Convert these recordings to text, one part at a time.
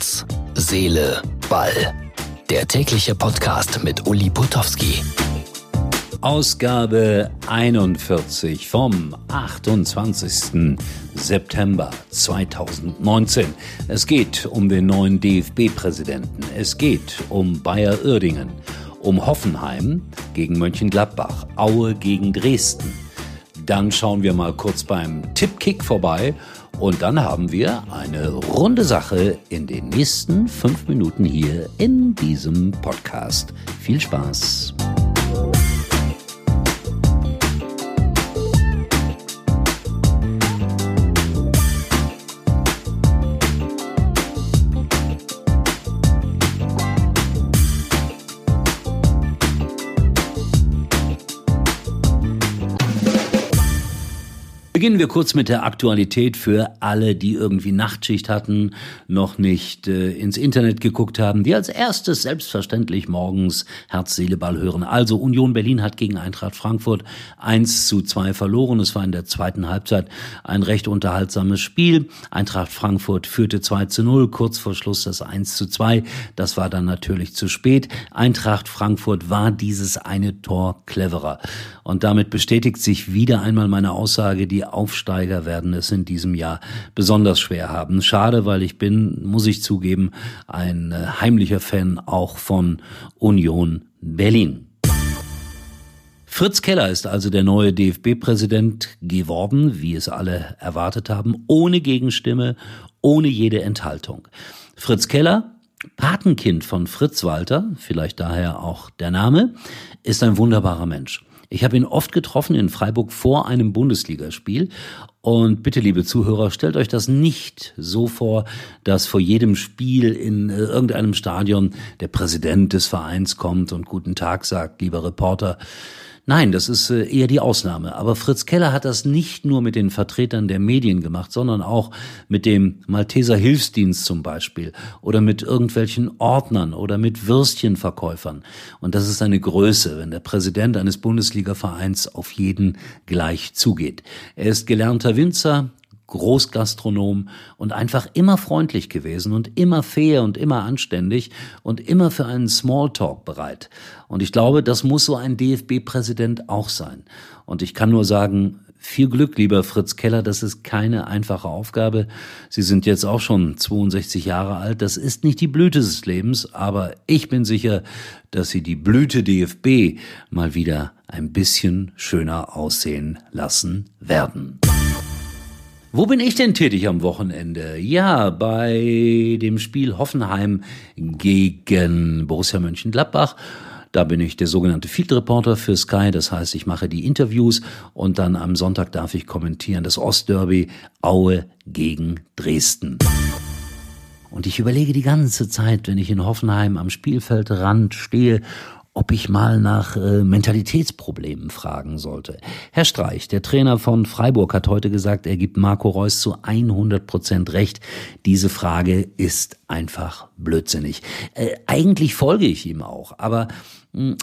Herz, Seele, Ball. Der tägliche Podcast mit Uli Putowski. Ausgabe 41 vom 28. September 2019. Es geht um den neuen DFB-Präsidenten. Es geht um Bayer Uerdingen, um Hoffenheim gegen Mönchengladbach, Aue gegen Dresden. Dann schauen wir mal kurz beim Tippkick vorbei und dann haben wir eine runde Sache in den nächsten fünf Minuten hier in diesem Podcast. Viel Spaß! Beginnen wir kurz mit der Aktualität für alle, die irgendwie Nachtschicht hatten, noch nicht äh, ins Internet geguckt haben, die als erstes selbstverständlich morgens Herz, Seele, Ball hören. Also Union Berlin hat gegen Eintracht Frankfurt 1 zu 2 verloren. Es war in der zweiten Halbzeit ein recht unterhaltsames Spiel. Eintracht Frankfurt führte 2 zu 0, kurz vor Schluss das 1 zu 2. Das war dann natürlich zu spät. Eintracht Frankfurt war dieses eine Tor cleverer. Und damit bestätigt sich wieder einmal meine Aussage, die Aufsteiger werden es in diesem Jahr besonders schwer haben. Schade, weil ich bin, muss ich zugeben, ein äh, heimlicher Fan auch von Union Berlin. Fritz Keller ist also der neue DFB-Präsident geworden, wie es alle erwartet haben, ohne Gegenstimme, ohne jede Enthaltung. Fritz Keller, Patenkind von Fritz Walter, vielleicht daher auch der Name, ist ein wunderbarer Mensch. Ich habe ihn oft getroffen in Freiburg vor einem Bundesligaspiel. Und bitte, liebe Zuhörer, stellt euch das nicht so vor, dass vor jedem Spiel in äh, irgendeinem Stadion der Präsident des Vereins kommt und guten Tag sagt, lieber Reporter. Nein, das ist äh, eher die Ausnahme. Aber Fritz Keller hat das nicht nur mit den Vertretern der Medien gemacht, sondern auch mit dem Malteser Hilfsdienst zum Beispiel oder mit irgendwelchen Ordnern oder mit Würstchenverkäufern. Und das ist eine Größe, wenn der Präsident eines Bundesliga-Vereins auf jeden gleich zugeht. Er ist gelernter Winzer, Großgastronom und einfach immer freundlich gewesen und immer fair und immer anständig und immer für einen Smalltalk bereit. Und ich glaube, das muss so ein DFB-Präsident auch sein. Und ich kann nur sagen, viel Glück, lieber Fritz Keller, das ist keine einfache Aufgabe. Sie sind jetzt auch schon 62 Jahre alt. Das ist nicht die Blüte des Lebens, aber ich bin sicher, dass Sie die Blüte DFB mal wieder ein bisschen schöner aussehen lassen werden. Wo bin ich denn tätig am Wochenende? Ja, bei dem Spiel Hoffenheim gegen Borussia Mönchengladbach. Da bin ich der sogenannte Field Reporter für Sky. Das heißt, ich mache die Interviews und dann am Sonntag darf ich kommentieren das Ostderby Aue gegen Dresden. Und ich überlege die ganze Zeit, wenn ich in Hoffenheim am Spielfeldrand stehe ob ich mal nach äh, Mentalitätsproblemen fragen sollte. Herr Streich, der Trainer von Freiburg, hat heute gesagt, er gibt Marco Reus zu 100 Prozent recht. Diese Frage ist einfach blödsinnig. Äh, eigentlich folge ich ihm auch, aber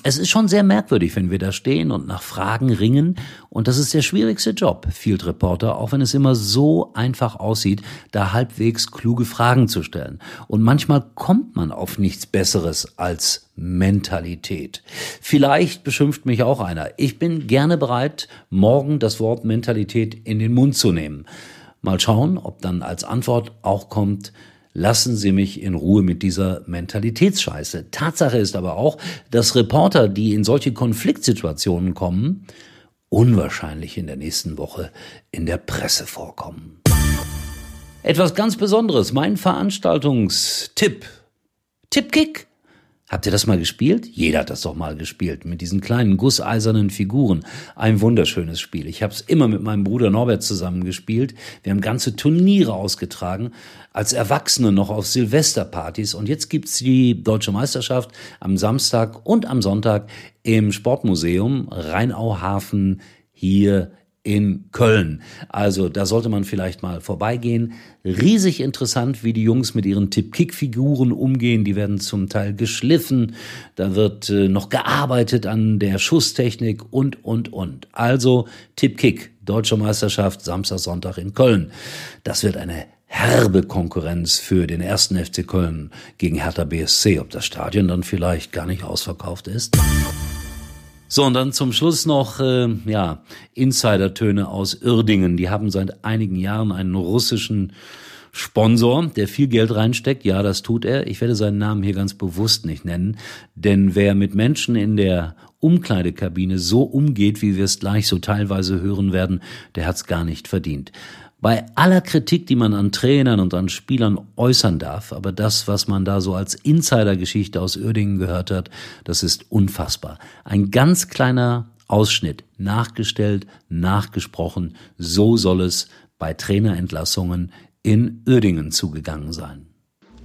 es ist schon sehr merkwürdig, wenn wir da stehen und nach Fragen ringen. Und das ist der schwierigste Job, Field Reporter, auch wenn es immer so einfach aussieht, da halbwegs kluge Fragen zu stellen. Und manchmal kommt man auf nichts Besseres als Mentalität. Vielleicht beschimpft mich auch einer. Ich bin gerne bereit, morgen das Wort Mentalität in den Mund zu nehmen. Mal schauen, ob dann als Antwort auch kommt, lassen Sie mich in Ruhe mit dieser Mentalitätsscheiße. Tatsache ist aber auch, dass Reporter, die in solche Konfliktsituationen kommen, unwahrscheinlich in der nächsten Woche in der Presse vorkommen. Etwas ganz Besonderes, mein Veranstaltungstipp. Tippkick Habt ihr das mal gespielt? Jeder hat das doch mal gespielt, mit diesen kleinen gusseisernen Figuren. Ein wunderschönes Spiel. Ich habe es immer mit meinem Bruder Norbert zusammen gespielt. Wir haben ganze Turniere ausgetragen, als Erwachsene noch auf Silvesterpartys. Und jetzt gibt's die Deutsche Meisterschaft am Samstag und am Sonntag im Sportmuseum Rheinauhafen hier in Köln. Also da sollte man vielleicht mal vorbeigehen. Riesig interessant, wie die Jungs mit ihren Tip-Kick-Figuren umgehen. Die werden zum Teil geschliffen. Da wird äh, noch gearbeitet an der Schusstechnik und, und, und. Also Tip-Kick, Deutsche Meisterschaft, Samstag, Sonntag in Köln. Das wird eine herbe Konkurrenz für den ersten FC Köln gegen Hertha BSC, ob das Stadion dann vielleicht gar nicht ausverkauft ist. So, und dann zum Schluss noch, äh, ja, Insidertöne aus Uerdingen. Die haben seit einigen Jahren einen russischen Sponsor, der viel Geld reinsteckt. Ja, das tut er. Ich werde seinen Namen hier ganz bewusst nicht nennen, denn wer mit Menschen in der Umkleidekabine so umgeht, wie wir es gleich so teilweise hören werden, der hat's gar nicht verdient. Bei aller Kritik, die man an Trainern und an Spielern äußern darf, aber das, was man da so als Insidergeschichte aus Uerdingen gehört hat, das ist unfassbar. Ein ganz kleiner Ausschnitt, nachgestellt, nachgesprochen, so soll es bei Trainerentlassungen in Uerdingen zugegangen sein.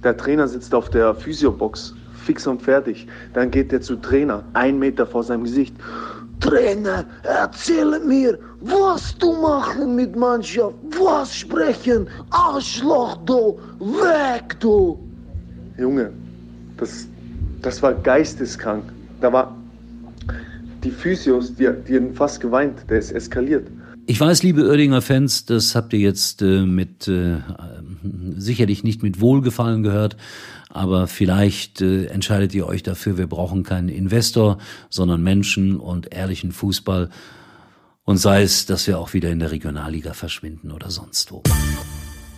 Der Trainer sitzt auf der Physiobox, fix und fertig. Dann geht er zu Trainer, ein Meter vor seinem Gesicht. Trainer, erzähle mir, was du machen mit Mannschaft, was sprechen, Arschloch du, weg du. Junge, das, das war geisteskrank. Da war die Physios, die, die haben fast geweint, der ist eskaliert. Ich weiß, liebe Oerdinger Fans, das habt ihr jetzt äh, mit äh, sicherlich nicht mit Wohlgefallen gehört, aber vielleicht äh, entscheidet ihr euch dafür, wir brauchen keinen Investor, sondern Menschen und ehrlichen Fußball. Und sei es, dass wir auch wieder in der Regionalliga verschwinden oder sonst wo.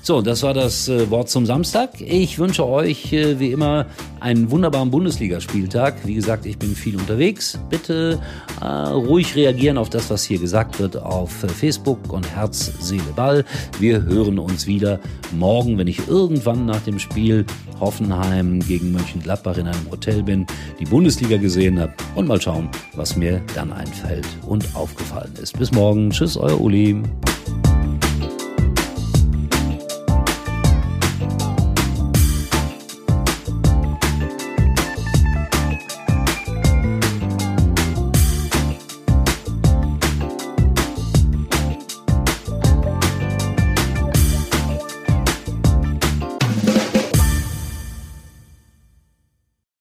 So, das war das äh, Wort zum Samstag. Ich wünsche euch äh, wie immer einen wunderbaren Bundesligaspieltag. Wie gesagt, ich bin viel unterwegs. Bitte äh, ruhig reagieren auf das, was hier gesagt wird auf äh, Facebook und Herz, Seele, Ball. Wir hören uns wieder morgen, wenn ich irgendwann nach dem Spiel Hoffenheim gegen Mönchengladbach in einem Hotel bin, die Bundesliga gesehen habe und mal schauen, was mir dann einfällt und aufgefallen ist. Bis morgen. Tschüss, euer Uli.